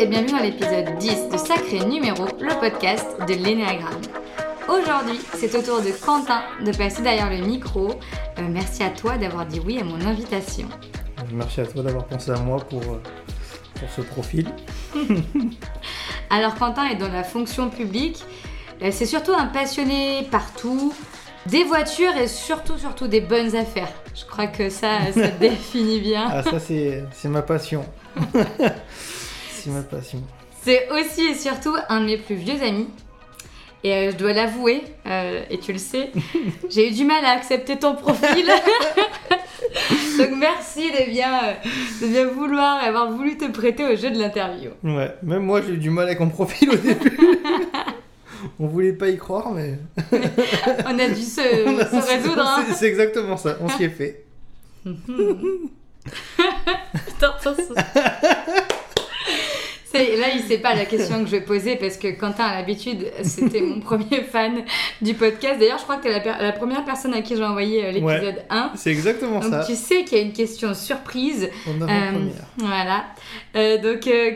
et bienvenue dans l'épisode 10 de Sacré Numéro, le podcast de l'Énéagramme. Aujourd'hui, c'est au tour de Quentin de passer derrière le micro. Euh, merci à toi d'avoir dit oui à mon invitation. Merci à toi d'avoir pensé à moi pour, euh, pour ce profil. Alors Quentin est dans la fonction publique. Euh, C'est surtout un passionné partout, des voitures et surtout, surtout des bonnes affaires. Je crois que ça, ça définit bien. Ah, ça, c'est ma passion. c'est ma passion. C'est aussi et surtout un de mes plus vieux amis. Et euh, je dois l'avouer, euh, et tu le sais, j'ai eu du mal à accepter ton profil. Donc merci de bien, euh, de bien vouloir avoir voulu te prêter au jeu de l'interview. Ouais, même moi, j'ai eu du mal avec mon profil au début. On voulait pas y croire, mais. On a dû se, On a- se résoudre. hein. c'est- exactement ça, on s'y est fait. Ça- C'est- Là, il sait pas la question que je vais poser parce que Quentin, à l'habitude, c'était mon premier fan du podcast. D'ailleurs, je crois que tu es la, première personne à qui j'ai envoyé euh, l'épisode 1. C'est exactement Donc, ça. tu sais qu'il y a une question surprise. On a Euh. Voilà. Euh, donc, euh,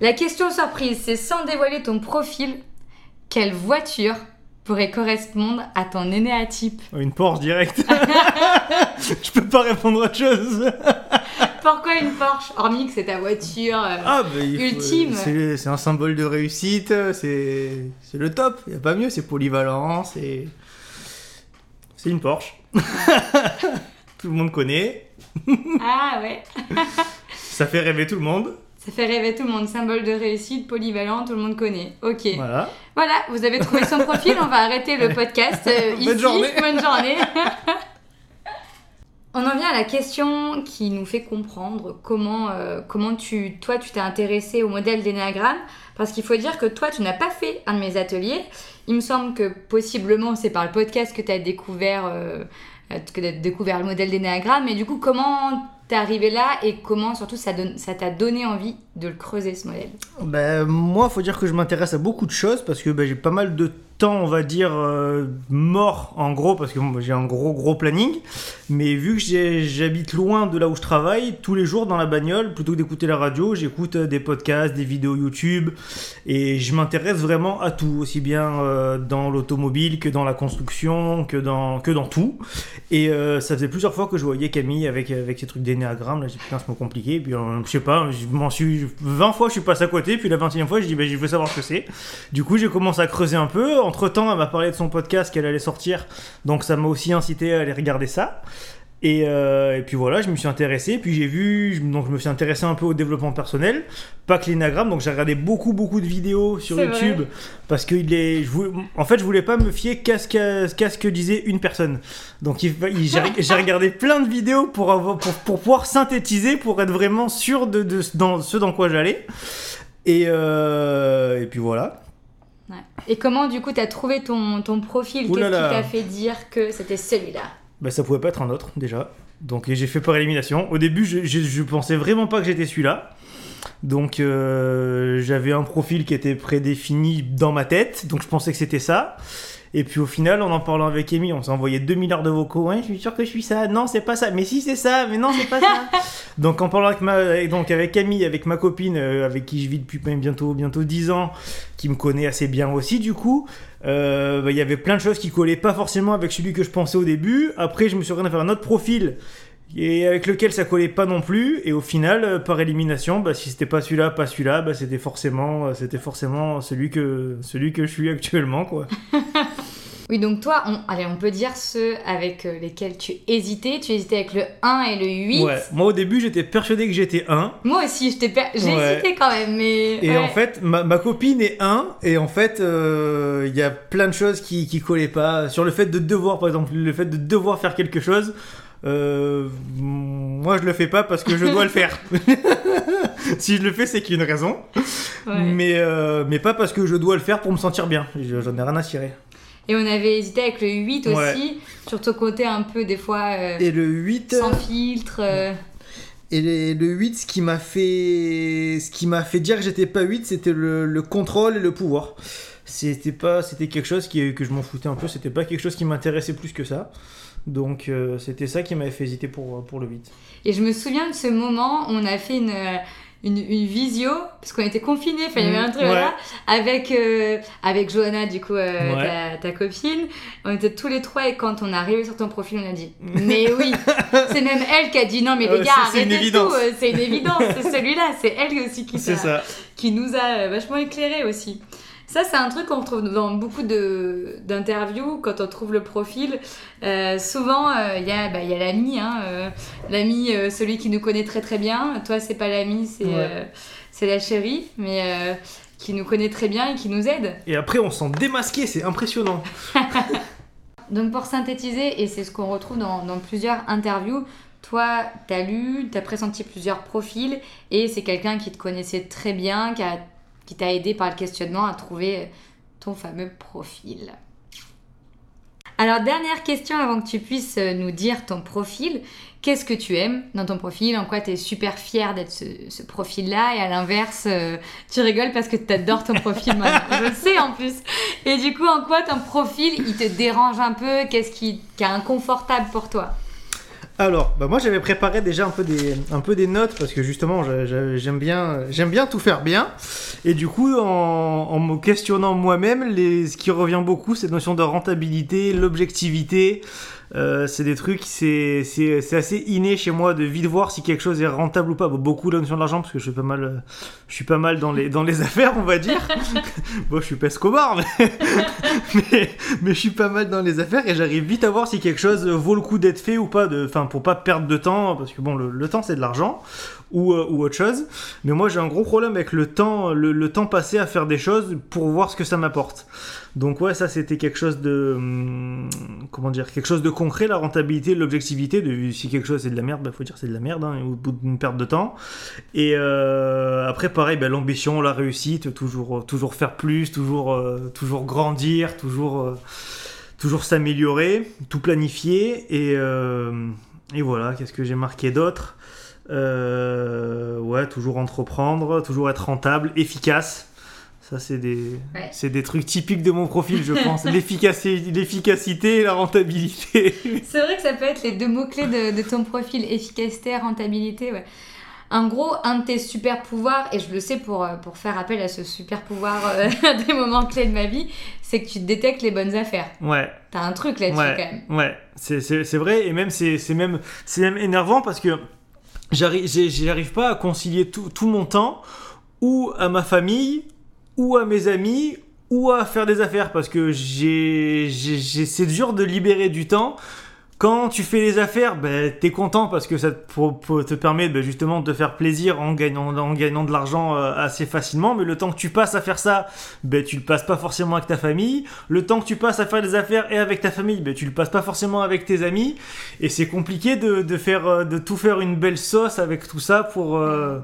la question surprise, c'est sans dévoiler ton profil, quelle voiture pourrait correspondre à ton énéatype Une Porsche direct. Je peux pas répondre à autre chose. Pourquoi une Porsche Hormis que c'est ta voiture. euh, Ah, bah, Ultime. C'est un symbole de réussite, c'est le top. Il a pas mieux, c'est polyvalent, c'est. C'est une Porsche. tout le monde connaît. Ah ouais Ça fait rêver tout le monde. Ça fait rêver tout le monde. Symbole de réussite, polyvalent, tout le monde connaît. Ok. Voilà, Voilà. vous avez trouvé son profil, on va arrêter le podcast. euh, Bonne ici. journée. Bonne journée. On en vient à la question qui nous fait comprendre comment, euh, tu, toi, tu t'es intéressé au modèle d'énéagramme. Parce qu'il faut dire que toi, tu n'as pas fait un de mes ateliers. Il me semble que possiblement c'est par le podcast que tu as découvert, euh, euh, découvert le modèle d'énéagramme. Mais du coup, comment t'es arrivé là et comment surtout ça t'a donné envie de le creuser ce modèle Ben, moi, faut dire que je m'intéresse à beaucoup de choses parce que ben, j'ai pas mal de temps, on va dire, euh, mort en gros, parce que moi, j'ai un gros gros planning. Mais vu que j'habite loin de là où je travaille, tous les jours dans la bagnole, plutôt que d'écouter la radio, j'écoute euh, des podcasts, des vidéos YouTube et je m'intéresse vraiment à tout, aussi bien euh, dans l'automobile que dans la construction, que dans, que dans tout. Et ça faisait plusieurs fois que je voyais Camille avec, avec ses trucs d'énéagramme. Là, j'ai putain, c'est compliqué. Et puis, je sais pas, je m'en suis 20 fois, je suis passé à côté. Puis la 21e fois, je dis, ben, je veux savoir ce que c'est. Du coup, j'ai commencé à creuser un peu. Entre temps, elle m'a parlé de son podcast qu'elle allait sortir. Donc, ça m'a aussi incité à aller regarder ça. Et, euh, et puis voilà, je me suis intéressé, puis j'ai vu, je- donc je me suis intéressé un peu au développement personnel, pas que l'énagramme, donc j'ai regardé beaucoup beaucoup de vidéos sur YouTube vrai. parce que il est, je voulais- en fait je voulais pas me fier qu'à ce, que disait une personne. Donc j'ai regardé plein de vidéos pour, avoir, pour, pour pouvoir synthétiser, pour être vraiment sûr de, de ce dans, ce dans quoi j'allais. Et, euh, et puis voilà. Ouais. Et comment du coup t'as trouvé ton, ton profil? Qu'est-ce qui t'a fait dire que c'était celui-là? Bah, ça pouvait pas être un autre déjà. Donc j'ai fait par élimination. Au début, je, je, je pensais vraiment pas que j'étais celui-là. Donc euh, j'avais un profil qui était prédéfini dans ma tête, donc je pensais que c'était ça. Et puis au final, en en parlant avec Amy, on s'est envoyé 2 milliards de vocaux. Ouais, je suis sûr que je suis ça. Non, c'est pas ça. Mais si, c'est ça. Mais non, c'est pas ça. donc en parlant avec, ma, donc avec Camille, avec ma copine, euh, avec qui je vis depuis bientôt, bientôt 10 ans, qui me connaît assez bien aussi du coup, euh, bah, il y avait plein de choses qui collaient pas forcément avec celui que je pensais au début. Après, je me suis regardé faire un autre profil et avec lequel ça collait pas non plus. Et au final, euh, par élimination, bah, si c'était pas celui-là, pas celui-là, bah, c'était forcément, euh, c'était forcément celui que, celui que je suis actuellement, quoi. Oui, donc toi, on, allez, on peut dire ceux avec euh, lesquels tu hésitais. Tu hésitais avec le 1 et le 8. Ouais. Moi, au début, j'étais persuadé que j'étais 1. Moi aussi, j'étais per- j'ai Ouais. hésité quand même, mais. Et ouais. en fait, ma, ma copine est 1, et en fait, euh, il y a plein de choses qui, qui collaient pas. Sur le fait de devoir, par exemple, le fait de devoir faire quelque chose, euh, moi je le fais pas parce que je dois le faire. si je le fais, c'est qu'il y a une raison. Ouais. Mais, euh, mais pas parce que je dois le faire pour me sentir bien. Je- J'en ai rien à cirer. Et on avait hésité avec le 8 aussi, Ouais. sur ton côté un peu, des fois, euh, Et le 8, sans filtre. et les- le 8 ce qui m'a fait, ce qui m'a fait dire que j'étais pas 8, c'était le, le contrôle et le pouvoir. C'était pas, c'était quelque chose qui, que je m'en foutais un peu. C'était pas quelque chose qui m'intéressait plus que ça. Donc euh, c'était ça qui m'avait fait hésiter pour, pour le 8. Et je me souviens de ce moment où on a fait une, euh, une, une visio, parce qu'on était confinés, il y avait un truc Ouais. là, avec, euh, avec Johanna, du coup, euh, Ouais. ta, ta copine. On était tous les trois et quand on est arrivé sur ton profil, on a dit Mais oui C'est même elle qui a dit Non, mais les gars, arrêtez tout, euh, c'est une évidence, c'est celui-là, c'est elle aussi qui, qui nous a euh, vachement éclairé aussi. Ça, c'est un truc qu'on retrouve dans beaucoup d'interviews quand on trouve le profil. Euh, souvent, euh, il y a, bah, y a l'ami, hein, euh, l'ami, euh, celui qui nous connaît très très bien. Toi, c'est pas l'ami, c'est Ouais. euh, la chérie, mais euh, qui nous connaît très bien et qui nous aide. Et après, on s'en démasqué, c'est impressionnant. Donc pour synthétiser, et c'est ce qu'on retrouve dans, dans plusieurs interviews, toi, tu as lu, tu as pressenti plusieurs profils, et c'est quelqu'un qui te connaissait très bien, qui a- qui t'a aidé par le questionnement à trouver ton fameux profil. Alors dernière question avant que tu puisses euh, nous dire ton profil. Qu'est-ce que tu aimes dans ton profil? En quoi tu es super fier d'être ce, ce profil-là? Et à l'inverse, euh, tu rigoles parce que tu adores ton profil maintenant. Je le sais en plus. Et du coup, en quoi ton profil, il te dérange un peu? Qu'est-ce qui, qui est inconfortable pour toi? Alors, bah moi j'avais préparé déjà un peu des, notes parce que justement j'a- j'a- j'aime bien, tout faire bien. Et du coup, en, me questionnant moi-même, ce qui revient beaucoup, c'est notion de rentabilité, l'objectivité. Euh, c'est des trucs, c'est c'est- c'est assez inné chez moi de vite voir si quelque chose est rentable ou pas. Bon, beaucoup la notion de l'argent parce que je suis pas mal, je suis pas mal dans les, dans les affaires, on va dire. bon, je suis pas Escobar, mais, mais, mais je suis pas mal dans les affaires et j'arrive vite à voir si quelque chose vaut le coup d'être fait ou pas, de, enfin pour pas perdre de temps, parce que bon, le, le temps c'est de l'argent ou, euh, ou autre chose. Mais moi j'ai un gros problème avec le temps, le, le temps passé à faire des choses pour voir ce que ça m'apporte. Donc ouais, ça c'était quelque chose de, hum, comment dire, quelque chose de concret, la rentabilité, l'objectivité. De si quelque chose c'est de la merde, bah faut dire c'est de la merde, hein, au bout d'une perte de temps. Et euh, après pareil, bah, l'ambition, la réussite, toujours, toujours faire plus, toujours, euh, toujours grandir, toujours, euh, toujours s'améliorer, tout planifier. Et, euh, et voilà, qu'est-ce que j'ai marqué d'autre? Euh, Ouais, toujours entreprendre, toujours être rentable, efficace. Ça, c'est des, Ouais. c'est des trucs typiques de mon profil, je pense. L'efficacité, l'efficacité et la rentabilité. C'est vrai que ça peut être les deux mots-clés de, de ton profil, efficacité, rentabilité. Ouais. En gros, un de tes super pouvoirs, et je le sais pour, euh, pour faire appel à ce super pouvoir euh, des moments clés de ma vie, c'est que tu détectes les bonnes affaires. Ouais, T'as un truc là-dessus ouais, quand même. Ouais, c'est, c'est, c'est vrai, et même c'est, c'est même, c'est même énervant parce que j'arrive, pas à concilier tout, tout mon temps ou à ma famille, ou à mes amis, ou à faire des affaires parce que j'ai- c'est dur de libérer du temps. Quand tu fais les affaires, ben, t'es content parce que ça te, permet ben, justement de faire plaisir en gagnant, en gagnant de l'argent euh, assez facilement. Mais le temps que tu passes à faire ça, ben, tu le passes pas forcément avec ta famille. Le temps que tu passes à faire des affaires et avec ta famille, ben, tu le passes pas forcément avec tes amis. Et c'est compliqué de, de faire, euh, de tout faire une belle sauce avec tout ça pour, euh,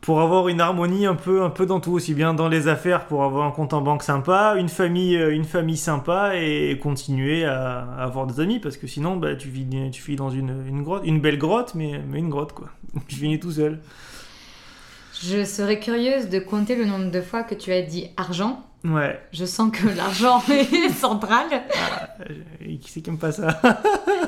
pour avoir une harmonie un peu, un peu dans tout, aussi bien dans les affaires pour avoir un compte en banque sympa, une famille, euh, une famille sympa et continuer à, à avoir des amis parce que sinon, bah, tu vis, tu vis dans une, une grotte, une belle grotte, mais, mais une grotte quoi. Tu finis tout seul. Je serais curieuse de compter le nombre de fois que tu as dit argent. Ouais. Je sens que l'argent est central. Et qui c'est qui aime pas ça?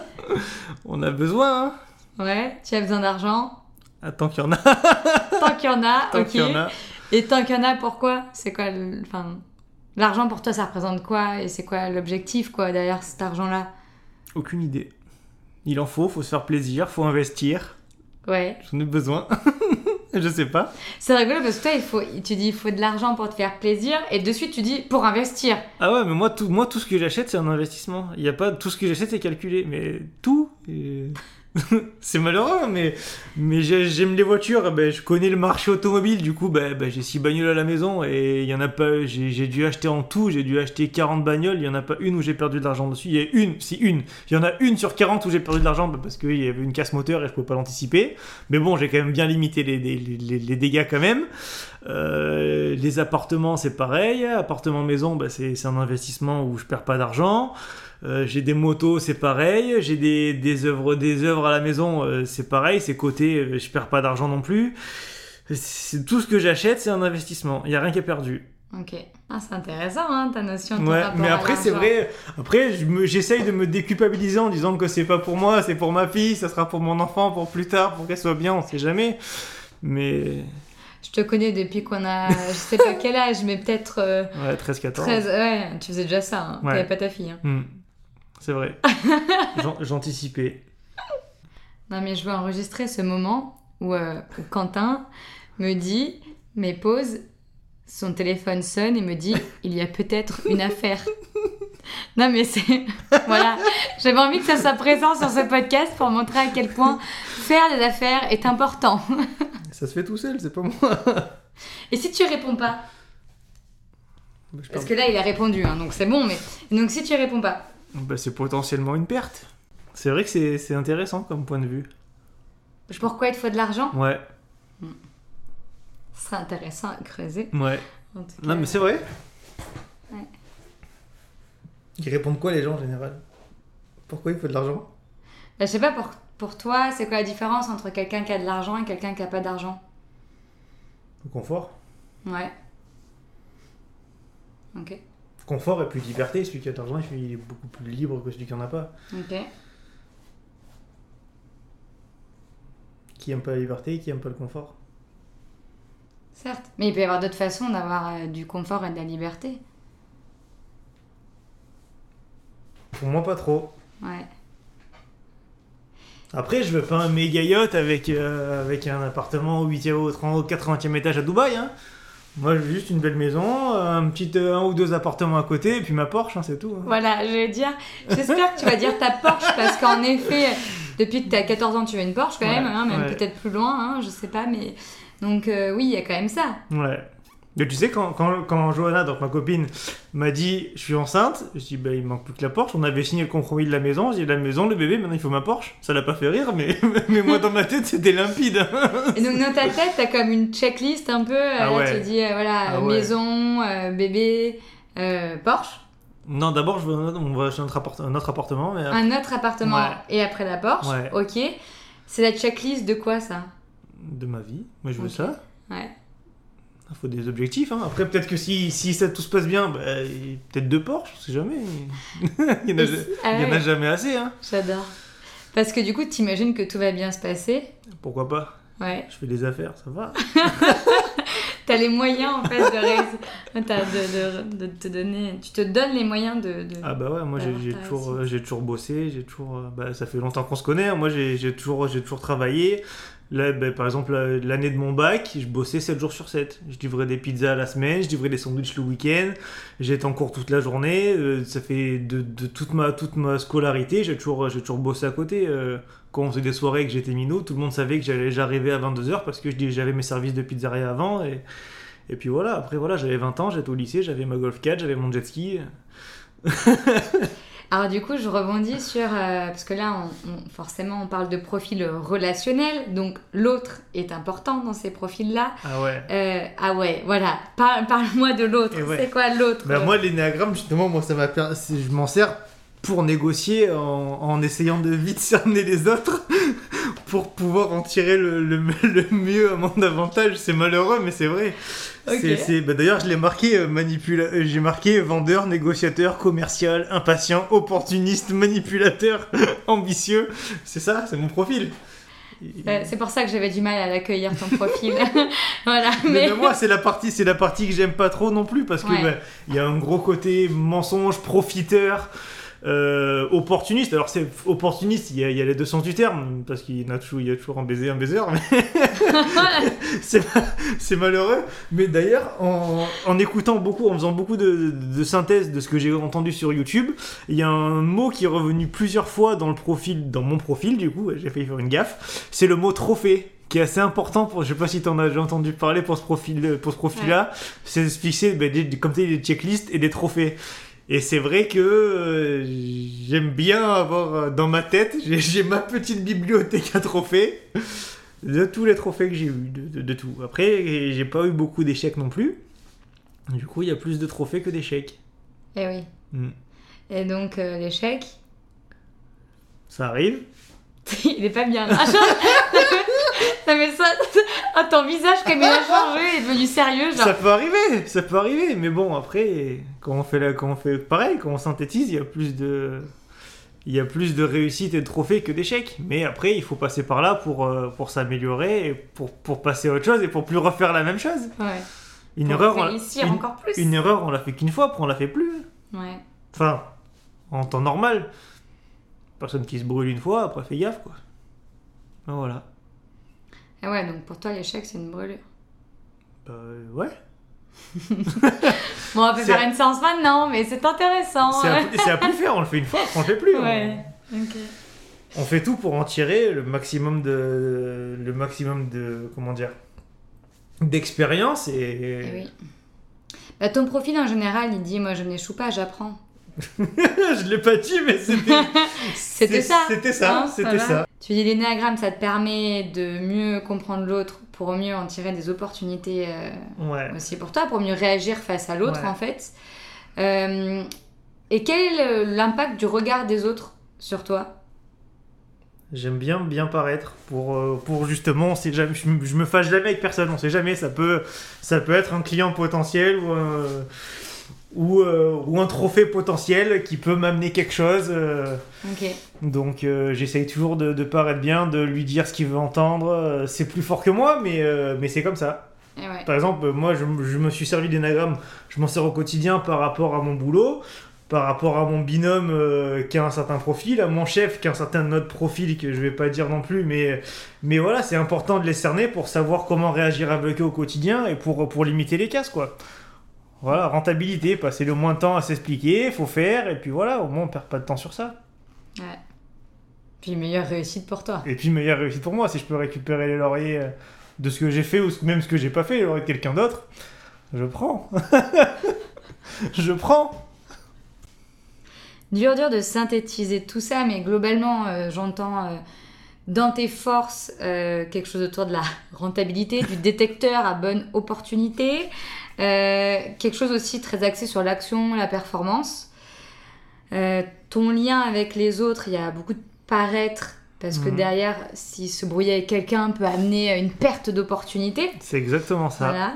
On a besoin, hein Ouais, tu as besoin d'argent. Ah, Tant qu'il y en a. Tant qu'il y en a, Tant ok. qu'il y en a. Et tant qu'il y en a, pourquoi? C'est quoi le- Enfin, l'argent pour toi, ça représente quoi? Et c'est quoi l'objectif, quoi, derrière cet argent-là? Aucune idée. Il en faut, faut se faire plaisir, faut investir. Ouais. J'en ai besoin. Je sais pas. C'est rigolo parce que toi, il faut, tu dis il faut de l'argent pour te faire plaisir, et de suite, tu dis pour investir. Ah ouais, mais moi tout, moi, tout ce que j'achète, c'est un investissement. Il y a pas tout ce que j'achète, c'est calculé. Mais tout, euh, c'est malheureux. Mais, mais j'ai- j'aime les voitures. Ben, je connais le marché automobile. Du coup, ben, ben, j'ai six bagnoles à la maison et il y en a pas. J'ai dû acheter en tout. J'ai dû acheter 40 bagnoles. Il y en a pas une où j'ai perdu de l'argent dessus. Il y a une, si une. Il y en a une sur 40 où j'ai perdu de l'argent ben, parce qu'il y avait une casse moteur et je pouvais pas l'anticiper. Mais bon, j'ai quand même bien limité les, les, les- dégâts quand même. Euh, les appartements, c'est pareil. Appartement maison, c'est c'est un investissement où je perds pas d'argent. Euh, j'ai des motos, c'est pareil. J'ai des, des œuvres, des œuvres à la maison, euh, c'est pareil. C'est côté, euh, je perds pas d'argent non plus. C'est tout ce que j'achète, c'est un investissement. Il y a rien qui est perdu. Ok. Ah, c'est intéressant, hein, ta notion de Ouais, mais après c'est vrai. Après, je me- j'essaye de me déculpabiliser en disant que c'est pas pour moi, c'est pour ma fille, ça sera pour mon enfant, pour plus tard, pour qu'elle soit bien. On sait jamais. Mais Je te connais depuis qu'on a, je sais pas quel âge, mais peut-être euh, Ouais, 13-14. 13. Ouais, tu faisais déjà ça. Hein. Ouais. T'avais pas ta fille. hein. Hmm. C'est vrai. J'an- J'anticipais. Non, mais je veux enregistrer ce moment où, euh, où Quentin me dit, mais pose, son téléphone sonne et me dit, il y a peut-être une affaire. Non, mais c'est. voilà. J'avais envie que ça soit présent sur ce podcast pour montrer à quel point faire des affaires est important. Ça se fait tout seul, c'est pas moi. Et si tu réponds pas Je Parce que là, il a répondu, hein, donc c'est bon, mais. Donc si tu réponds pas. Bah, c'est potentiellement une perte. C'est vrai que c'est c'est intéressant comme point de vue. Pourquoi il te faut de l'argent? Ouais, Ce serait intéressant à creuser. ouais. en tout Non, cas. mais c'est vrai. Ouais. Ils répondent quoi les gens en général? Pourquoi il faut de l'argent? Bah, je sais pas, pour, pour toi, c'est quoi la différence entre quelqu'un qui a de l'argent et quelqu'un qui a pas d'argent? Le confort. Ouais. Ok. Confort et plus liberté. Celui qui a de l'argent, il est beaucoup plus libre que celui qui en a pas. Ok. Qui aime pas la liberté, qui aime pas le confort. Certes. Mais il peut y avoir d'autres façons d'avoir euh, du confort et de la liberté. Pour moi, pas trop. Ouais. Après, je veux pas un méga yacht avec, euh, avec un appartement au 8e, au 30, au 80e étage à Dubaï. Hein. Moi, veux juste une belle maison, un petit euh, un ou deux appartements à côté, et puis ma Porsche, hein, c'est tout. hein. Voilà, je vais dire. J'espère que tu vas dire ta Porsche parce qu'en effet, depuis que tu as 14 ans, tu veux une Porsche quand Ouais, même, hein, même ouais. peut-être plus loin, je sais pas, mais. Donc euh, oui, il y a quand même ça. Ouais. Mais tu sais, quand, quand, quand Johanna, donc ma copine, m'a dit je suis enceinte, je dis bah il manque plus que la Porsche. On avait signé le compromis de la maison. J'ai dit la maison, le bébé, maintenant il faut ma Porsche. Ça l'a pas fait rire, mais, mais moi dans ma tête c'était limpide. hein. Et donc dans ta tête, t'as comme une checklist un peu. Ah là, ouais. tu dis euh, voilà, Ah ouais. maison, euh, bébé, euh, Porsche, non, d'abord je veux un, on va acheter un autre, appartement, mais un autre appartement Ouais. et après la Porsche. Ouais. Ok. C'est la checklist de quoi ça? De ma vie. Moi je veux ça. Ouais. Il faut des objectifs. Hein. Après peut-être que si, si ça tout se passe bien, bah, peut-être deux Porsche, on sait jamais. il y en a, si- ah il y en a jamais assez. Hein. J'adore. Parce que du coup, t'imagines que tout va bien se passer? Pourquoi pas? Ouais. Je fais des affaires, ça va. T'as les moyens en fait de, ré- t'as de, de, de te donner. Tu te donnes les moyens de. de- Ah bah ouais, moi j'ai toujours, j'ai toujours bossé, j'ai toujours, euh, bah, ça fait longtemps qu'on se connaît, hein. moi j'ai j'ai toujours, j'ai toujours travaillé. Là, bah, par exemple, la- l'année de mon bac, je bossais 7 jours sur 7. Je livrais des pizzas la semaine, je livrais des sandwichs le week-end, j'étais en cours toute la journée, euh, ça fait de, toute, ma, toute ma scolarité, j'ai toujours, j'ai toujours bossé à côté. euh, quand on faisait des soirées et que j'étais minot, tout le monde savait que j'allais- j'arrivais à 22h parce que j'avais mes services de pizzeria avant. Et, et puis voilà, après voilà, j'avais 20 ans, j'étais au lycée, j'avais ma Golf 4, j'avais mon jet ski. Alors du coup, je rebondis sur euh, parce que là, on, on- forcément, on parle de profil relationnel, donc l'autre est important dans ces profils-là. Ah ouais. Euh, ah ouais, voilà. Par- Parle-moi de l'autre. Ouais. C'est quoi l'autre Bah moi l'énéagramme justement moi ça m'a per- c'est- je m'en sers pour négocier en, en essayant de vite cerner les autres pour pouvoir en tirer le, le, le mieux à mon avantage. C'est malheureux mais c'est vrai. Bah, d'ailleurs je l'ai marqué euh, manipula- euh, j'ai marqué vendeur négociateur commercial impatient opportuniste manipulateur ambitieux. C'est ça c'est mon profil. Euh, c'est pour ça que j'avais du mal à l'accueillir ton profil. voilà, Mais, moi, c'est la partie, c'est la partie que j'aime pas trop non plus parce que Ouais. bah, il y a un gros côté mensonge, profiteur, euh, opportuniste. Alors c'est opportuniste, il y, a, il y a les deux sens du terme parce qu'il y a toujours, il y a toujours un baiser, un baiser, mais c'est c'est malheureux. Mais d'ailleurs, en, en écoutant beaucoup, en faisant beaucoup de, de, de synthèse de ce que j'ai entendu sur YouTube, il y a un mot qui est revenu plusieurs fois dans le profil, dans mon profil du coup, j'ai failli faire une gaffe. C'est le mot trophée qui est assez important pour je sais pas si tu en as déjà entendu parler pour ce profil pour ce profil là c'est de se fixer des, comme tu des checklists et des trophées et c'est vrai que euh, j'aime bien avoir euh, dans ma tête j'ai ma petite bibliothèque à trophées de tous les trophées que j'ai eu de, de- de tout après j'ai pas eu beaucoup d'échecs non plus du coup il y a plus de trophées que d'échecs Eh oui. Hmm. Et donc, euh, l'échec, ça arrive il est pas bien là. non, mais ça. Ah, ton visage, il a changé, il est devenu sérieux. Genre. Ça peut arriver, ça peut arriver, mais bon, après, quand on fait, la, quand on fait pareil, quand on synthétise, il y a plus de, il y a plus de réussite et de trophées que d'échecs. Mais après, il faut passer par là pour, euh, pour s'améliorer, et pour, pour passer à autre chose et pour plus refaire la même chose. Ouais. Une Pour erreur, on- une, encore plus. une erreur, on l'a fait qu'une fois, après on l'a fait plus. Ouais. Enfin, en temps normal. Personne qui se brûle une fois, après fait gaffe, quoi. Ben voilà. Ah ouais, donc pour toi, l'échec, c'est une brûlure. Bah, euh, ouais. Bon, on va C'est faire à- une séance maintenant, mais c'est intéressant. C'est à, à plus faire, on le fait une fois, on le fait plus. On- Ouais. Ok. On fait tout pour en tirer le maximum de. Le maximum de. Comment dire D'expérience et. Oui. Bah, ton profil en général, il dit Moi je n'échoue pas, j'apprends. je l'ai pas dit, mais c'était. Ça. C'était ça, Hein, c'était ça. Tu dis l'énéagramme, ça te permet de mieux comprendre l'autre pour mieux en tirer des opportunités euh, Ouais. aussi pour toi, pour mieux réagir face à l'autre Ouais. en fait. Euh, et quel est l'impact du regard des autres sur toi? J'aime bien bien paraître pour, euh, pour justement, jamais, je, je me fâche jamais avec personne, on sait jamais, ça peut, ça peut être un client potentiel ou un, ou, euh, ou un trophée potentiel qui peut m'amener quelque chose. euh, donc euh, j'essaye toujours de, de paraître bien, de lui dire ce qu'il veut entendre. c'est plus fort que moi, mais, mais c'est comme ça. Ouais. Par exemple, moi je, je me suis servi d'énagramme, je m'en sers au quotidien par rapport à mon boulot, par rapport à mon binôme qui a un certain profil, à mon chef qui a un certain autre profil que je vais pas dire non plus, mais, mais voilà, c'est important de les cerner pour savoir comment réagir avec eux au quotidien et pour, pour limiter les casses, quoi. Voilà, rentabilité, passer le moins de temps à s'expliquer, faut faire, et puis voilà, au moins on perd pas de temps sur ça. ouais. Puis meilleure réussite pour toi. Et puis meilleure réussite pour moi, si je peux récupérer les lauriers euh, de ce que j'ai fait ou même ce que j'ai pas fait, les lauriers de quelqu'un d'autre, je prends. je prends. Dur, dur de synthétiser tout ça, mais globalement, euh, j'entends euh, dans tes forces euh, quelque chose autour de la rentabilité, du détecteur à bonne opportunité, euh, quelque chose aussi très axé sur l'action, la performance. Euh, ton lien avec les autres, il y a beaucoup de paraître, parce que Mhm. derrière, si se brouiller avec quelqu'un peut amener à une perte d'opportunité. C'est exactement ça. Voilà.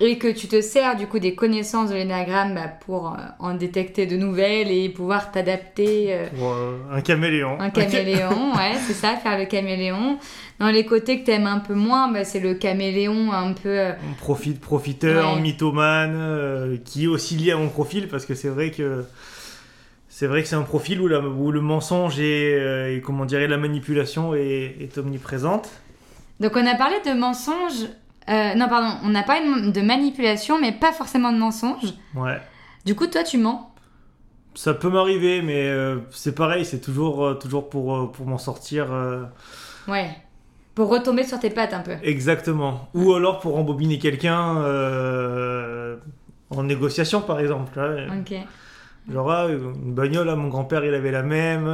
Et que tu te sers du coup des connaissances de l'énagramme bah, pour euh, en détecter de nouvelles et pouvoir t'adapter. euh, un caméléon. un caméléon, ouais, c'est ça, faire le caméléon. Dans les côtés que t'aimes un peu moins, bah, c'est le caméléon un peu. euh, On profite, profiteur, Ouais. mythomane, qui est aussi lié à mon profil, parce que c'est vrai que c'est vrai que c'est un profil où, la- où le mensonge et, et comment la manipulation est, est omniprésente. Donc on a parlé de mensonge. Euh, non, pardon, on a parlé de de manipulation, mais pas forcément de mensonge. Ouais. Du coup, toi, tu mens. Ça peut m'arriver, mais euh, c'est pareil, c'est toujours, euh, toujours pour, pour m'en sortir. Ouais. Pour retomber sur tes pattes un peu. Exactement. Ou alors pour embobiner quelqu'un en négociation, par exemple. ouais. Ok. Genre, ah, une bagnole, ah, mon grand-père, il avait la même.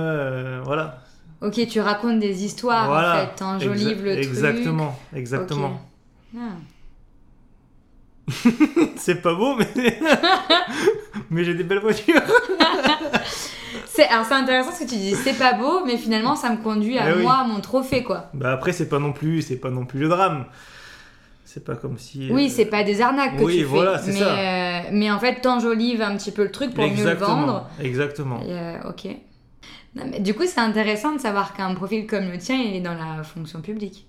voilà. Ok, tu racontes des histoires Voilà. en fait, t'enjolives le truc. Exactement, exactement. Ah. C'est pas beau, mais. mais j'ai des belles voitures. C'est, alors c'est intéressant ce que tu dis, c'est pas beau, mais finalement ça me conduit à Eh oui. moi, à mon trophée quoi. Bah après, c'est pas non plus, c'est pas non plus le drame. C'est pas comme si. Oui, euh, c'est pas des arnaques que oui, tu voilà, fais, c'est mais, ça. euh, mais en fait t'enjolives un petit peu le truc pour mieux le vendre. Exactement. Et, euh, ok. Non, mais du coup, c'est intéressant de savoir qu'un profil comme le tien, il est dans la fonction publique.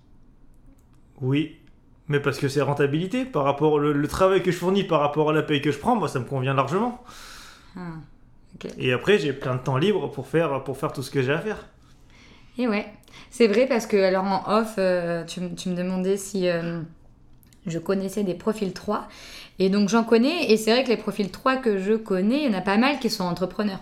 Oui. Mais parce que c'est rentabilité par rapport le, le travail que je fournis par rapport à la paye que je prends, moi ça me convient largement. Ah. Et après j'ai plein de temps libre pour faire pour faire tout ce que j'ai à faire. Et ouais, c'est vrai parce que, alors en off, euh, tu me demandais si euh, je connaissais des profils 3. Et donc j'en connais, et c'est vrai que les profils 3 que je connais, il y en a pas mal qui sont entrepreneurs.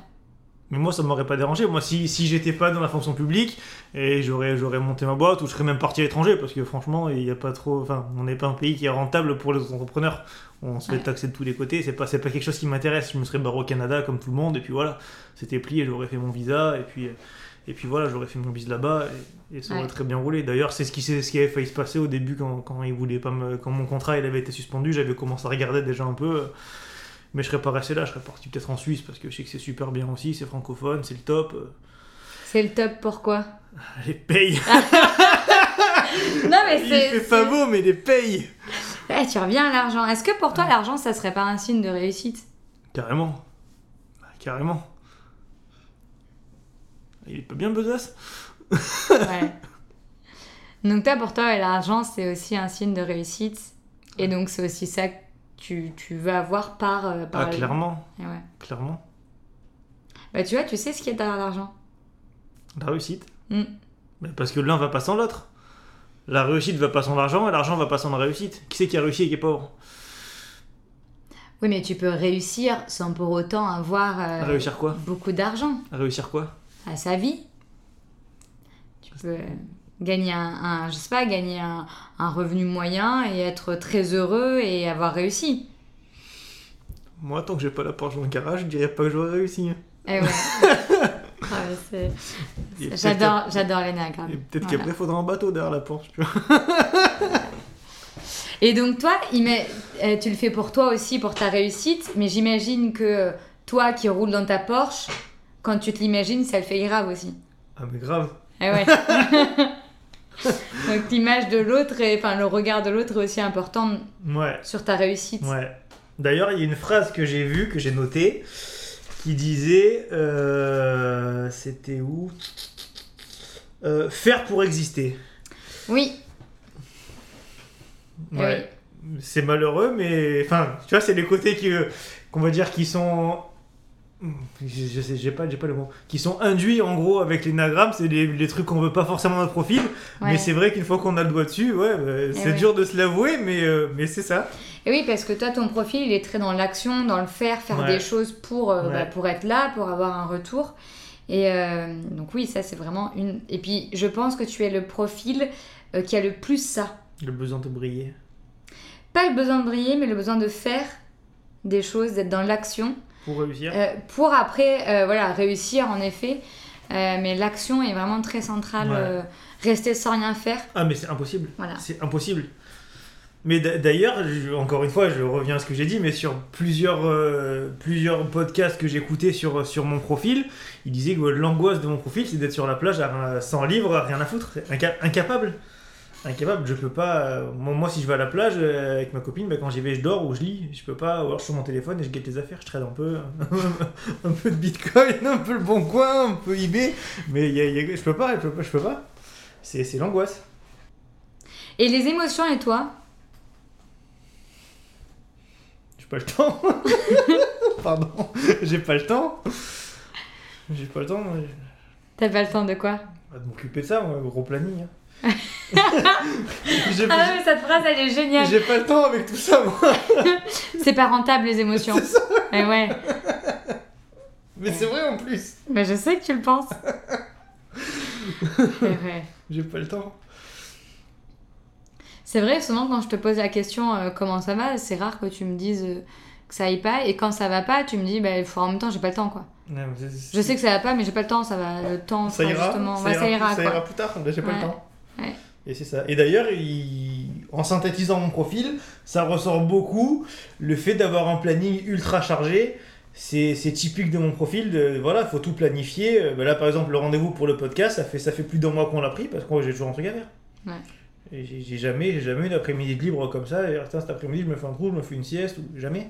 Mais moi, ça m'aurait pas dérangé. Moi, si, si j'étais pas dans la fonction publique, et j'aurais, j'aurais monté ma boîte, ou je serais même parti à l'étranger, parce que franchement, il y a pas trop. Enfin, on n'est pas un pays qui est rentable pour les entrepreneurs. On se fait Ouais. taxer de tous les côtés. C'est pas, c'est pas quelque chose qui m'intéresse. Je me serais barré au Canada comme tout le monde, et puis voilà. C'était plié, j'aurais fait mon visa, et puis. Et puis voilà, j'aurais fait mon bis là-bas et, et ça aurait Ouais. très bien roulé. D'ailleurs, c'est ce qui, c'est ce qui avait failli se passer au début quand, quand, il voulait pas me, quand mon contrat il avait été suspendu. J'avais commencé à regarder déjà un peu. Mais je serais pas resté là, je serais parti peut-être en Suisse parce que je sais que c'est super bien aussi, c'est francophone, c'est le top. euh, C'est le top, pourquoi Les payes Non, mais Il c'est. fait pas beau, mais les payes Eh, tu reviens à l'argent. Est-ce que pour toi, l'argent, ça serait pas un signe de réussite? Carrément. Bah, Carrément. Il est pas bien besace Ouais. Donc toi, pour toi, l'argent, c'est aussi un signe de réussite. Et donc, c'est aussi ça que tu, tu veux avoir par... euh, par Ah, clairement, ouais. clairement. Bah, tu vois, tu sais ce qu'il y a derrière l'argent? La réussite. Mm. Mais parce que l'un va pas sans l'autre. La réussite va pas sans l'argent et l'argent va pas sans la réussite. Qui c'est qui a réussi et qui est pauvre? Oui, mais tu peux réussir sans pour autant avoir euh, Réussir quoi? beaucoup d'argent Réussir quoi? À sa vie. Tu peux gagner un, un- je sais pas, gagner un, un revenu moyen et être très heureux et avoir réussi. Moi, tant que j'ai pas la Porsche dans le garage, je dirais pas que j'aurais réussi. Eh ouais. Ah ouais, Et peut-être j'adore, j'adore l'énagramme. Et peut-être Voilà. qu'après, il faudra un bateau derrière la Porsche. Tu vois. Et donc toi, euh, tu le fais pour toi aussi, pour ta réussite, mais j'imagine que toi qui roules dans ta Porsche, quand tu te l'imagines, ça le fait grave aussi. Ah, mais grave. Eh ouais. donc l'image de l'autre, et, enfin le regard de l'autre est aussi important Ouais. sur ta réussite. Ouais. D'ailleurs, il y a une phrase que j'ai vue, que j'ai notée, qui disait. euh, C'était où? Euh, Faire pour exister. Oui, Ouais. C'est malheureux, mais. Enfin, tu vois, c'est les côtés qui, qu'on va dire qui sont. Je, je sais, j'ai pas, j'ai pas le mot. Qui sont induits en gros avec l'énagramme, c'est les, les trucs qu'on veut pas forcément dans notre profil. ouais. Mais c'est vrai qu'une fois qu'on a le doigt dessus, ouais, bah, c'est ouais. dur de se l'avouer, mais, euh, mais c'est ça. Et oui, parce que toi, ton profil, il est très dans l'action, dans le faire, faire Ouais. des choses pour, euh, Ouais. bah, pour être là, pour avoir un retour. Et euh, donc oui, ça c'est vraiment une... Et puis je pense que tu es le profil euh, qui a le plus ça. Le besoin de briller. Pas le besoin de briller, mais le besoin de faire des choses, d'être dans l'action, Pour réussir. euh, pour après euh, voilà, réussir en effet. Euh, mais l'action est vraiment très centrale. Ouais. rester sans rien faire, Ah, mais c'est impossible. voilà. C'est impossible. Mais d'a- d'ailleurs, encore une fois, je reviens à ce que j'ai dit, mais sur plusieurs, euh, plusieurs podcasts que j'écoutais sur, sur mon profil, il disait que l'angoisse de mon profil, c'est d'être sur la plage à- sans livre, à rien à foutre, inca- incapable. Incapable, je peux pas. euh, moi, si je vais à la plage euh, avec ma copine, bah, quand j'y vais, je dors ou je lis. Je peux pas. Ou alors je suis sur mon téléphone et je guette les affaires, je trade un peu. un peu de bitcoin, un peu le bon coin, un peu eBay. Mais y a- il y a- je peux pas, je peux pas. Je peux pas. C'est c'est l'angoisse. Et les émotions et toi? J'ai pas le temps. Pardon. J'ai pas le temps. J'ai pas le temps. T'as pas le temps de quoi? De m'occuper de ça, gros planning. hein. J'ai Ah mais cette phrase elle est géniale. j'ai pas le temps avec tout ça, moi. C'est pas rentable les émotions. C'est ça. Eh ouais. Mais c'est vrai en plus. Mais je sais que tu le penses. J'ai pas le temps. C'est vrai, souvent quand je te pose la question euh, comment ça va, c'est rare que tu me dises euh, que ça aille pas. Et quand ça va pas, tu me dis bah, il faut en même temps, j'ai pas le temps quoi. Mais c'est- Je sais que ça va pas, mais j'ai pas le temps, ça va. Le temps ça ira. justement. Ça, ira, ça ira, ça ira plus tard. Là, j'ai pas le temps. Et c'est ça. Et d'ailleurs, il- en synthétisant mon profil, ça ressort beaucoup le fait d'avoir un planning ultra chargé. C'est typique de mon profil. De, voilà, faut tout planifier. Bah là, par exemple, le rendez-vous pour le podcast, ça fait, ça fait plus d'un mois qu'on l'a pris parce que j'ai toujours un truc à faire. Ouais. J'ai jamais, jamais une après-midi de libre comme ça. Et cet après-midi, je me fais un trou, je me fais une sieste ou jamais.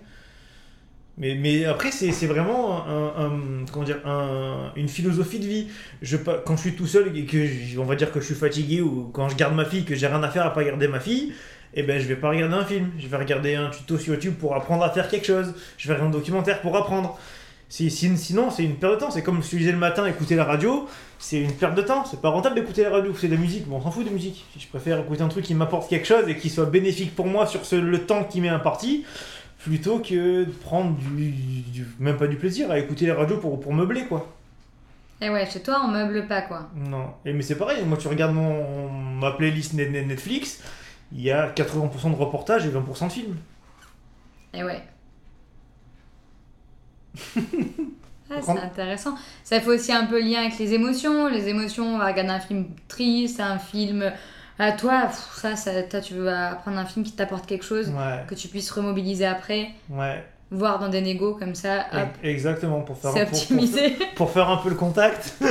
Mais, mais après, c'est vraiment un, un- comment dire, un- une philosophie de vie. Je, quand je suis tout seul et que je- on va dire que je suis fatigué ou quand je garde ma fille, que j'ai rien à faire à pas garder ma fille, eh ben je vais pas regarder un film. Je vais regarder un tuto sur YouTube pour apprendre à faire quelque chose. Je vais regarder un documentaire pour apprendre. Si- sinon, c'est une perte de temps. C'est comme si je disais le matin, écouter la radio, c'est une perte de temps. C'est pas rentable d'écouter la radio, c'est de la musique. Bon, on s'en fout de musique. Je préfère écouter un truc qui m'apporte quelque chose et qui soit bénéfique pour moi sur ce- le temps qui m'est imparti, plutôt que de prendre du, du- même pas du plaisir à écouter la radio pour, pour meubler, quoi. Et ouais, chez toi on meuble pas quoi. Non. Et, mais c'est pareil, moi tu regardes mon, ma playlist Net- Net- Netflix, il y a 80% de reportages et 20% de films. Et ouais. Ah, c'est intéressant. Ça fait aussi un peu lien avec les émotions. Les émotions, on va regarder un film triste, un film à toi. pff, Ça, ça, toi, tu veux apprendre un film qui t'apporte quelque chose, Ouais, que tu puisses remobiliser après, ouais. voir dans des négos comme ça. Hop, E- Exactement, pour faire, c'est pour, pour, faire un peu le contact,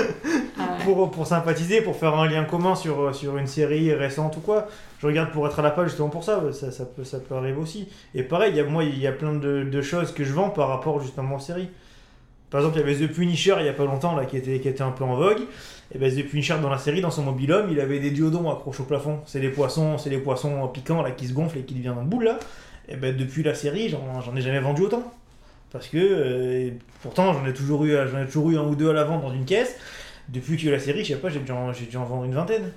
Ah ouais. pour, pour sympathiser, pour faire un lien commun sur, sur une série récente ou quoi. Je regarde pour être à la page justement pour ça, ça, ça, peut, ça peut arriver aussi. Et pareil, il y a, moi, il y a plein de, de choses que je vends par rapport justement aux séries. Par exemple, il y avait The Punisher il y a pas longtemps là, qui, était, qui était un peu en vogue. Et ben The Punisher dans la série, dans son mobilhome, il avait des diodons accrochés au plafond. C'est les poissons, c'est les poissons piquants là qui se gonflent et qui deviennent en boule là. Et ben depuis la série, j'en ai jamais vendu autant. Parce que euh, pourtant j'en ai toujours eu, j'en ai toujours eu un ou deux à la vente dans une caisse. Depuis que la série, je sais pas, j'ai dû, en- dû en vendre une vingtaine.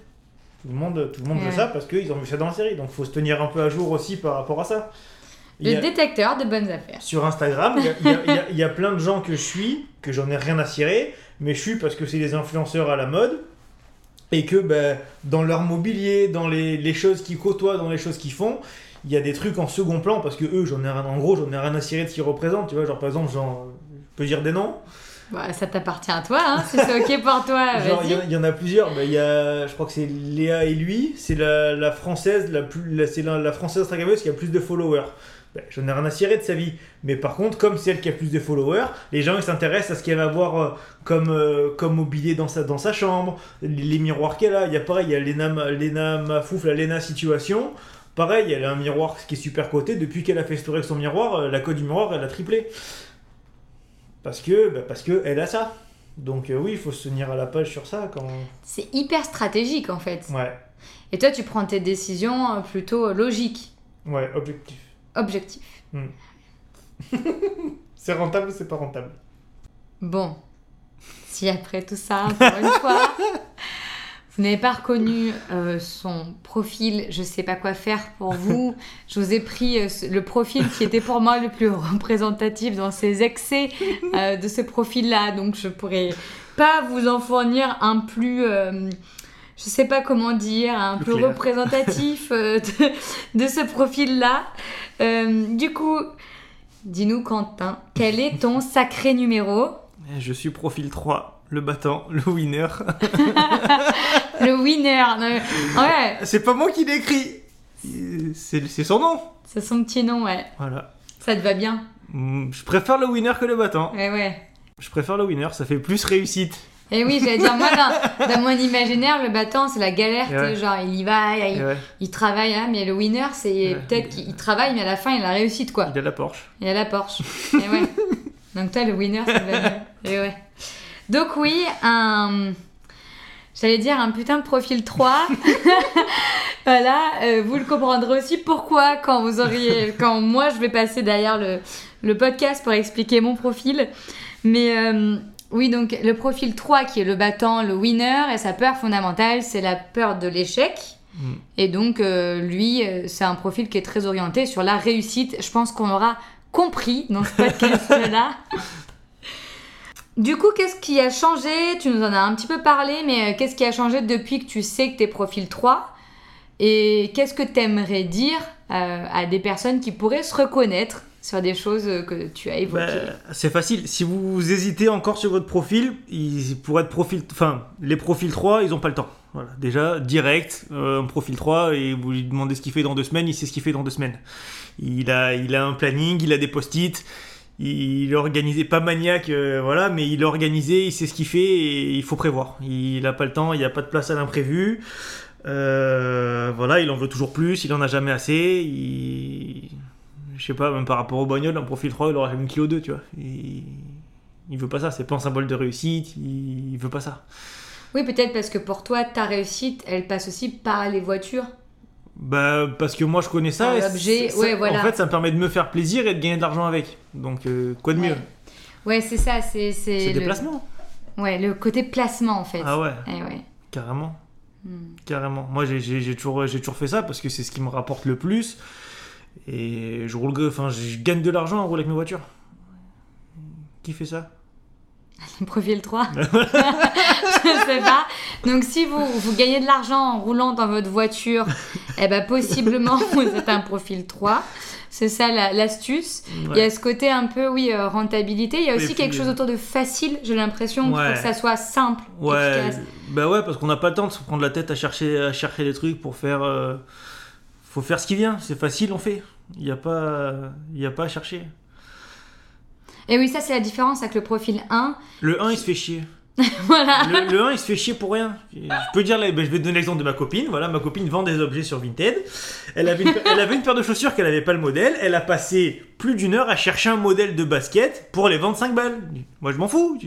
Tout le monde, tout le monde Ouais. veut ça parce qu'ils ont vu ça dans la série. Donc faut se tenir un peu à jour aussi par rapport à ça. Le a- détecteur de bonnes affaires. sur Instagram, il y a- y, y plein de gens que je suis, que j'en ai rien à cirer, mais je suis parce que c'est des influenceurs à la mode, et que ben, dans leur mobilier, dans les, les choses qu'ils côtoient, dans les choses qu'ils font, il y a des trucs en second plan, parce que eux, j'en ai rien, en gros, j'en ai rien à cirer de ce qu'ils représentent, tu vois, genre par exemple, genre, je peux dire des noms Bah, ça t'appartient à toi, hein, si c'est ok pour toi, il y, en- il y en a plusieurs. Bah, il y a, je crois que c'est Léa et lui. C'est la, la française, la plus, c'est la, la française Instagrammeuse qui a plus de followers. Bah, J'en ai rien à cirer de sa vie. Mais par contre, comme c'est elle qui a plus de followers, les gens ils s'intéressent à ce qu'elle va avoir euh, comme, euh, comme mobilier dans sa, dans sa chambre, les, les miroirs qu'elle a. Il y a pareil, il y a Lena, Lena Mafouf, la Lena Situation. Pareil, elle a un miroir qui est super coté. Depuis qu'elle a fait story avec son miroir, euh, la cote du miroir elle a triplé. Parce que, bah, parce que elle a ça. Donc oui, il faut se tenir à la page sur ça quand. C'est hyper stratégique en fait. Ouais, Et toi, tu prends tes décisions plutôt logiques, ouais, objectif. Objectives. C'est rentable ou c'est pas rentable? Bon, si après tout ça, encore une fois, vous n'avez pas reconnu euh, son profil, je sais pas quoi faire pour vous, je vous ai pris euh, le profil qui était pour moi le plus représentatif dans ses excès euh, de ce profil-là, donc je pourrais pas vous en fournir un plus... je sais pas comment dire, un clair. représentatif euh, de, de ce profil-là. Euh, du coup, dis-nous Quentin, quel est ton sacré numéro? Je suis profil 3, le battant, le winner. Le winner. non, Ouais, c'est pas moi qui l'écris C'est c'est son nom c'est son petit nom, ouais. Voilà. Ça te va bien? Mm, Je préfère le winner que le battant. Ouais, ouais. Je préfère le winner, ça fait plus réussite. Et oui, j'allais dire, moi, dans, dans mon imaginaire, le battant, c'est la galère. Ouais. tu sais, Genre, il y va, il, ouais, il travaille, hein, mais le winner, c'est Ouais. peut-être qu'il il travaille, mais à la fin, il a la réussite, quoi. il a la Porsche. Il a la Porsche. Et ouais. Donc, toi, le winner, va bien. Et ouais. Donc, oui, un. J'allais dire un putain de profil 3. voilà, euh, vous le comprendrez aussi pourquoi quand vous auriez. Quand moi je vais passer derrière le, le podcast pour expliquer mon profil. Mais euh, oui, donc le profil 3 qui est le battant, le winner, et sa peur fondamentale, c'est la peur de l'échec. Mm. Et donc, euh, lui, euh, c'est un profil qui est très orienté sur la réussite. Je pense qu'on aura compris dans ce podcast-là. Du coup, qu'est-ce qui a changé? Tu nous en as un petit peu parlé, mais euh, qu'est-ce qui a changé depuis que tu sais que tu es profil 3 Et qu'est-ce que tu aimerais dire euh, à des personnes qui pourraient se reconnaître? Sur des choses que tu as évoquées Bah, c'est facile. Si vous hésitez encore sur votre profil, il, pour être profil, enfin, les profils 3, ils ont pas le temps. Voilà. Déjà, direct, euh, un profil 3, et vous lui demandez ce qu'il fait dans deux semaines, il sait ce qu'il fait dans deux semaines. Il a, il a un planning, il a des post-it, il est organisé, pas maniaque, euh, voilà, mais il est organisé, il sait ce qu'il fait, et il faut prévoir. Il a pas le temps, il n'y a pas de place à l'imprévu. Euh, voilà, il en veut toujours plus, il en a jamais assez. Je sais pas, même par rapport au bagnole, un profil 3, il aura jamais Clio 2, tu vois. Il... il veut pas ça, c'est pas un symbole de réussite, il, veut pas ça. Oui, peut-être parce que pour toi, ta réussite, elle passe aussi par les voitures. Bah, parce que moi je connais ça. Et l'objet, ouais, voilà. En fait, ça me permet de me faire plaisir et de gagner de l'argent avec. Donc, euh, quoi de mieux? Ouais. C'est ça, c'est c'est le... placements. Ouais, le côté placement en fait. Ah ouais, Eh ouais. carrément. Hmm. Carrément. Moi, j'ai- toujours, j'ai toujours fait ça parce que c'est ce qui me rapporte le plus. Et je roule, enfin, je gagne de l'argent en rouler avec mes voitures. Qui fait ça? Profil 3 Je sais pas. Donc si vous, vous gagnez de l'argent en roulant dans votre voiture, eh ben possiblement vous êtes un profil 3. C'est ça la- l'astuce. Il y a ce côté un peu, oui, euh, rentabilité. Il y a aussi quelque chose autour de facile, j'ai l'impression. Ouais. que ça soit simple, Ouais, efficace. bah ouais, parce qu'on n'a pas le temps de se prendre la tête à chercher, à chercher des trucs pour faire. euh, faut faire ce qui vient, c'est facile, on fait. Il n'y a, pas- y a pas à chercher. Et oui, ça c'est la différence avec le profil 1. Le 1, il se fait chier. voilà. Le, le 1, il se fait chier pour rien. Je peux dire, ben, je vais te donner l'exemple de ma copine. Voilà, ma copine vend des objets sur Vinted. Elle avait une, elle avait une paire de chaussures qu'elle n'avait pas le modèle. Elle a passé plus d'une heure à chercher un modèle de basket pour les vendre 5 balles. Moi, je m'en fous.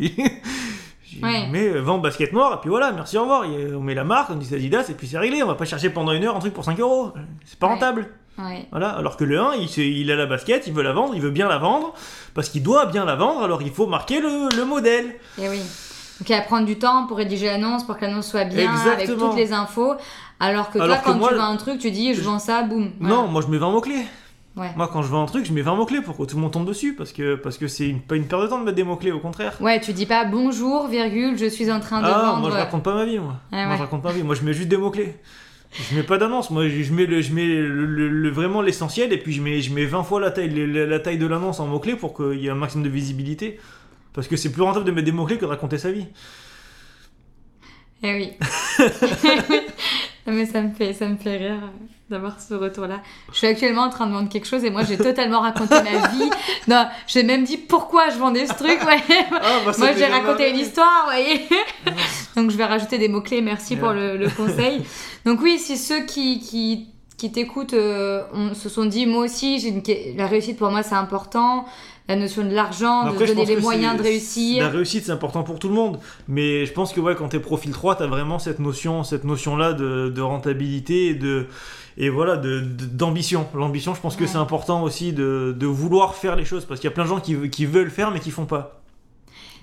J'ai- Ouais. Mais euh, basket noir, et puis voilà, merci, au revoir. Et, On met la marque, on dit Adidas, et puis c'est réglé. On va pas chercher pendant une heure un truc pour 5 euros. C'est pas rentable. Ouais. Voilà, alors que le 1, il, il a la basket, il veut la vendre, il veut bien la vendre, parce qu'il doit bien la vendre, alors il faut marquer le, le modèle. Et oui. Donc, il va prendre du temps pour rédiger l'annonce, pour que l'annonce soit bien, avec toutes les infos. Alors que Alors toi, que quand moi, tu vends un truc, tu dis je vends ça, boum. Voilà. Non, moi je mets 20 mots-clés. Ouais. Moi quand je vends un truc, je mets 20 mots-clés pour que tout le monde tombe dessus, parce que parce que c'est une, pas une perte de temps de mettre des mots-clés, au contraire. Ouais, tu dis pas bonjour, virgule, je suis en train de Ah, vendre. moi je raconte pas ma vie, moi. Ah, moi ouais. je raconte pas ma vie, moi je mets juste des mots-clés. Je mets pas d'annonce, moi je mets, le, je mets le, le- le- vraiment l'essentiel et puis je mets, je mets 20 fois la taille, la, la taille de l'annonce en mots-clés pour qu'il y ait un maximum de visibilité. Parce que c'est plus rentable de mettre des mots-clés que de raconter sa vie. Eh oui. Mais ça me fait, ça me fait rire d'avoir ce retour-là. Je suis actuellement en train de vendre quelque chose et moi j'ai totalement raconté ma vie. Non, j'ai même dit pourquoi je vendais ce truc. Ouais. Ah, bah, moi j'ai raconté une histoire, vous voyez. Donc je vais rajouter des mots-clés, merci pour le, le conseil. Donc oui, si ceux qui, qui, qui t'écoutent euh, on- se sont dit, moi aussi, une la réussite pour moi c'est important, la notion de l'argent, de se donner les moyens de La réussir. réussite, c'est important pour tout le monde. Mais je pense que ouais, quand t'es profil 3, t'as vraiment cette notion, cette notion-là de, de rentabilité et de et voilà de de- d'ambition. L'ambition, je pense que Ouais. c'est important aussi de, de vouloir faire les choses parce qu'il y a plein de gens qui, qui veulent faire mais qui font pas.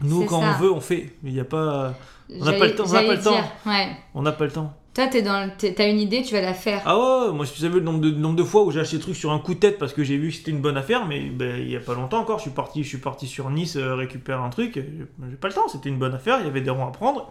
Nous, quand ça. on veut, on fait. Il y a pas, on n'a pas le temps. On n'a pas le temps. dire, Ouais. On n'a pas le temps. Toi, t'es dans, t'as une idée, tu vas la faire. Ah ouais, moi, si vous savez le nombre de, nombre de fois où j'ai acheté des trucs sur un coup de tête parce que j'ai vu que c'était une bonne affaire, mais ben, il y a pas longtemps encore, je suis parti, je suis parti sur Nice euh, récupérer un truc, j'ai pas le temps, c'était une bonne affaire, il y avait des ronds à prendre.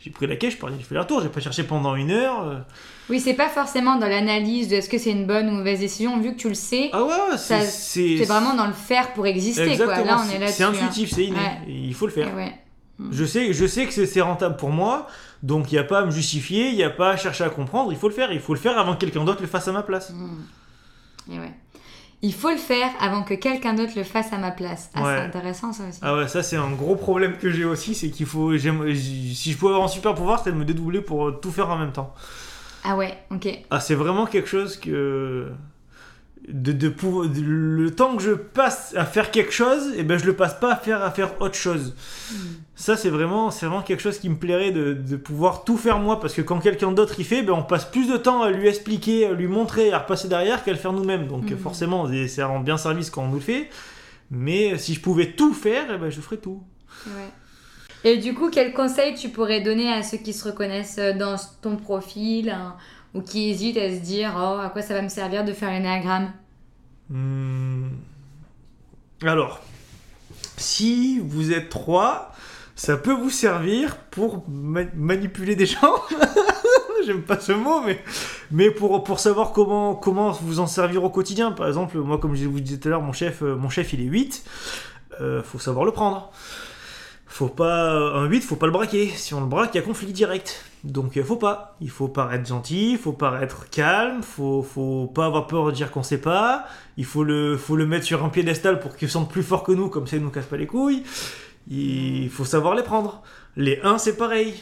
J'ai pris la caisse, je suis parti, j'ai fait la tour, j'ai pas cherché pendant une heure. euh. Oui, c'est pas forcément dans l'analyse de est-ce que c'est une bonne ou mauvaise décision, vu que tu le sais. Ah ouais, c'est. vraiment dans le faire pour exister, Exactement, quoi. Là, on c'est- est là-dessus. C'est intuitif, c'est inné, Ouais. il faut le hein. faire. Ouais. Je sais, je sais que c'est- rentable pour moi, donc il n'y a pas à me justifier, il n'y a pas à chercher à comprendre, il faut le faire, il faut le faire avant que quelqu'un d'autre le fasse à ma place. Mm. Et ouais. Il faut le faire avant que quelqu'un d'autre le fasse à ma place. Ah, Ouais. c'est intéressant ça aussi. Ah ouais, ça c'est un gros problème que j'ai aussi, c'est qu'il faut. Si je pouvais avoir un super pouvoir, c'était de me dédoubler pour euh, tout faire en même temps. Ah ouais, ok. Ah, c'est vraiment quelque chose que. De, de pouvoir- de- le temps que je passe à faire quelque chose, et ben je le passe pas à faire à faire autre chose. Ça c'est vraiment c'est vraiment quelque chose qui me plairait de, de pouvoir tout faire moi parce que quand quelqu'un d'autre y fait, ben on passe plus de temps à lui expliquer, à lui montrer, à repasser derrière qu'à le faire nous-mêmes. Donc Mhm. forcément, ça rend bien service quand on nous le fait. Mais si je pouvais tout faire, eh ben je ferais tout. Ouais. Et du coup, quel conseil tu pourrais donner à ceux qui se reconnaissent euh, dans ton profil hein, ou qui hésitent à se dire oh à quoi ça va me servir de faire l'énagramme? Hmm. Alors, si vous êtes trois, ça peut vous servir pour ma- manipuler des gens. J'aime pas ce mot, mais, mais pour, pour savoir comment, comment vous en servir au quotidien. Par exemple, moi, comme je vous disais tout à l'heure, mon chef, euh, mon chef il est 8. Euh, faut savoir le prendre. Faut pas, un 8, faut pas le braquer. Si on le braque, il y a conflit direct. Donc, euh, faut pas. Il faut paraître gentil, faut paraître calme, faut, faut pas avoir peur de dire qu'on sait pas. Il faut le, faut le mettre sur un piédestal pour qu'il se sente plus fort que nous, comme ça il nous casse pas les couilles. Il faut savoir les prendre. Les 1, c'est pareil.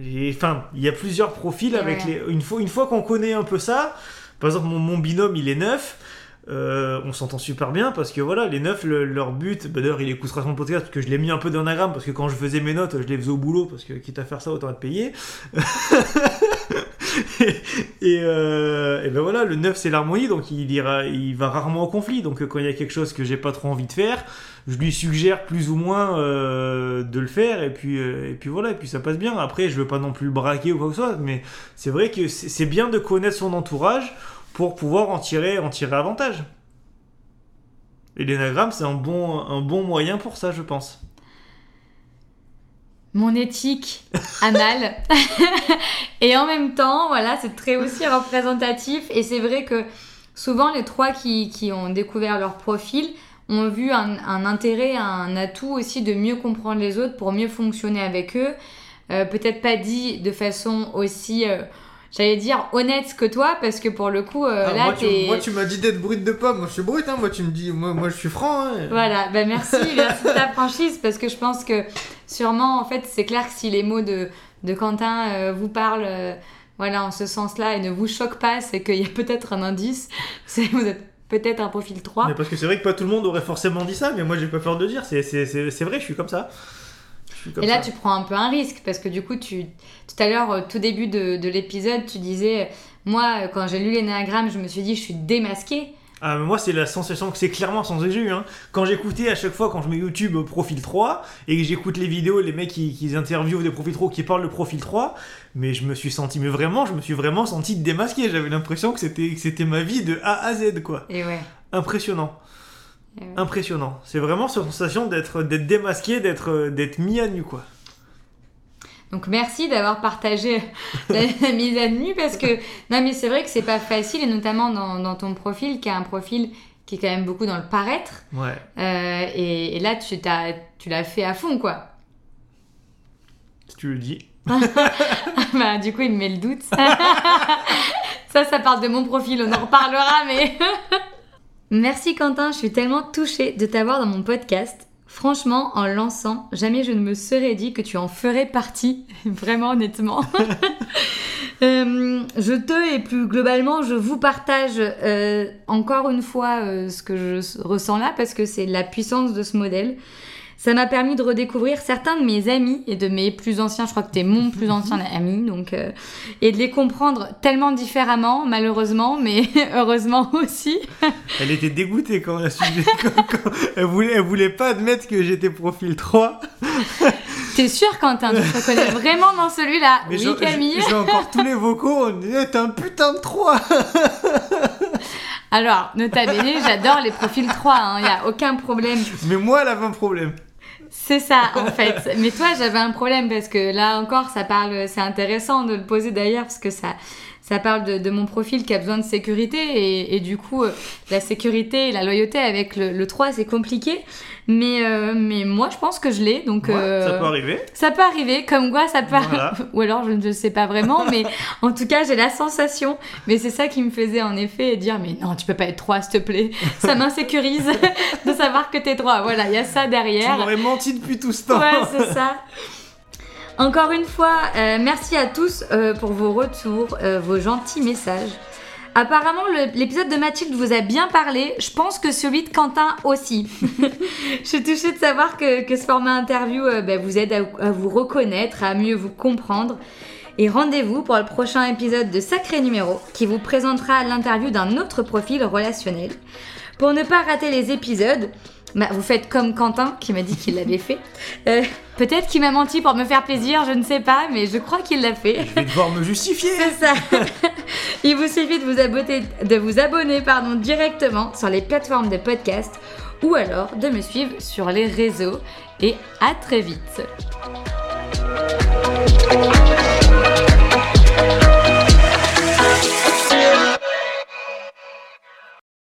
Et, Enfin, il y a plusieurs profils avec ouais. les. Une fois, une fois qu'on connaît un peu ça, par exemple, mon, mon binôme, il est neuf. Euh, on s'entend super bien parce que voilà, les neufs, le- leur but, bah, d'ailleurs, il écoutera son podcast parce que je l'ai mis un peu d'anagramme parce que quand je faisais mes notes, je les faisais au boulot parce que quitte à faire ça, autant être payé. et, euh, et ben voilà, le neuf c'est l'harmonie donc il, ira, il va rarement au conflit. Donc euh, quand il y a quelque chose que j'ai pas trop envie de faire, je lui suggère plus ou moins de le faire et puis, et puis voilà, et puis ça passe bien. Après, je veux pas non plus le braquer ou quoi que ce soit, mais c'est vrai que c'est bien de connaître son entourage pour pouvoir en tirer, en tirer avantage. Et l'énagramme, c'est un bon, un bon moyen pour ça, je pense. Mon éthique anale. et en même temps, voilà, c'est très aussi représentatif. Et c'est vrai que souvent, les trois qui, qui ont découvert leur profil ont vu un, un intérêt, un atout aussi de mieux comprendre les autres pour mieux fonctionner avec eux. Euh, Peut-être pas dit de façon aussi, euh, j'allais dire, honnête que toi, parce que pour le coup, euh, Ah, là, moi, tu, t'es... moi, tu m'as dit d'être brut de pomme. Moi, je suis brut, hein. Moi, tu me dis, moi, moi je suis franc. Hein. Voilà, bah merci, merci de ta franchise parce que je pense que sûrement, en fait, c'est clair que si les mots de, de Quentin euh, vous parlent euh, voilà, en ce sens-là et ne vous choquent pas, c'est qu'il y a peut-être un indice. C'est vous êtes peut-être un profil 3. Mais parce que c'est vrai que pas tout le monde aurait forcément dit ça, mais moi j'ai pas peur de le dire, c'est, c'est, c'est, c'est vrai, je suis comme ça. Et là, ça. tu prends un peu un risque parce que du coup, tu, tout à l'heure, au tout début de, de l'épisode, tu disais, moi, quand j'ai lu l'énéagramme, je me suis dit, je suis démasquée. Ah, moi, c'est la sensation que c'est clairement sans éju. Hein. Quand j'écoutais à chaque fois, quand je mets YouTube profil 3, et que j'écoute les vidéos, les mecs qui, qui interviewent des profils 3, qui parlent de profil 3, mais je me suis senti, mais vraiment, je me suis vraiment senti démasqué. J'avais l'impression que c'était, que c'était ma vie de A à Z, quoi. Et ouais. Impressionnant. Ouais. Impressionnant. C'est vraiment cette sensation d'être, démasqué, d'être, d'être mis à nu, quoi. Donc merci d'avoir partagé la, la mise à nu parce que non mais c'est vrai que c'est pas facile et notamment dans, dans ton profil qui est un profil qui est quand même beaucoup dans le paraître Ouais. Euh, et, et là tu l'as fait à fond quoi. Si tu le dis. bah du coup il me met le doute. ça ça parle de mon profil on en reparlera mais. Merci Quentin je suis tellement touchée de t'avoir dans mon podcast. Franchement, en lançant, jamais je ne me serais dit que tu en ferais partie, vraiment honnêtement. Euh, je te et plus globalement, je vous partage euh, encore une fois euh, ce que je ressens là parce que c'est la puissance de ce modèle. Ça m'a permis de redécouvrir certains de mes amis et de mes plus anciens, je crois que tu es mon plus ancien ami, donc, euh, et de les comprendre tellement différemment, malheureusement, mais heureusement aussi. Elle était dégoûtée quand, elle, sujet- quand- quand- elle, voulait, elle voulait pas admettre que j'étais profil 3. T'es sûr, Quentin? Tu te reconnais vraiment dans celui-là? Oui, j'ai- Camille j'ai encore tous les vocaux, on dit, t'es un putain de 3 Alors, nota bene, j'adore les profils 3, il n'y a aucun problème. Mais moi, elle avait un problème. C'est ça, en fait. Mais toi, j'avais un problème parce que là encore, ça parle, c'est intéressant de le poser d'ailleurs parce que ça, parle de, mon profil qui a besoin de sécurité et, et du coup, euh, la sécurité et la loyauté avec le, le 3, c'est compliqué. Mais, euh, mais moi, je pense que je l'ai. Donc, Ouais, euh, Ça peut arriver. ça peut arriver, comme quoi ça peut Voilà. Ou alors je ne sais pas vraiment, mais en tout cas j'ai la sensation. Mais c'est ça qui me faisait en effet dire mais non tu peux pas être 3 s'il te plaît. Ça m'insécurise de savoir que t'es 3. Voilà, il y a ça Tu derrière. m'aurais menti depuis tout ce temps. Ouais, c'est ça. Encore une fois, euh, merci à tous pour vos retours, vos gentils messages. Apparemment, l'épisode de Mathilde vous a bien parlé. Je pense que celui de Quentin aussi. Je suis touchée de savoir que, ce format interview euh, bah, vous aide à vous reconnaître, à mieux vous comprendre. Et rendez-vous pour le prochain épisode de Sacré Numéro qui vous présentera l'interview d'un autre profil relationnel. Pour ne pas rater les épisodes, bah, vous faites comme Quentin qui m'a dit qu'il l'avait fait. Euh, Peut-être qu'il m'a menti pour me faire plaisir, je ne sais pas, mais je crois qu'il l'a fait. Je vais devoir me justifier. C'est ça. Il vous suffit de vous abonner, de vous abonner pardon, directement sur les plateformes de podcast ou alors de me suivre sur les réseaux. Et à très vite.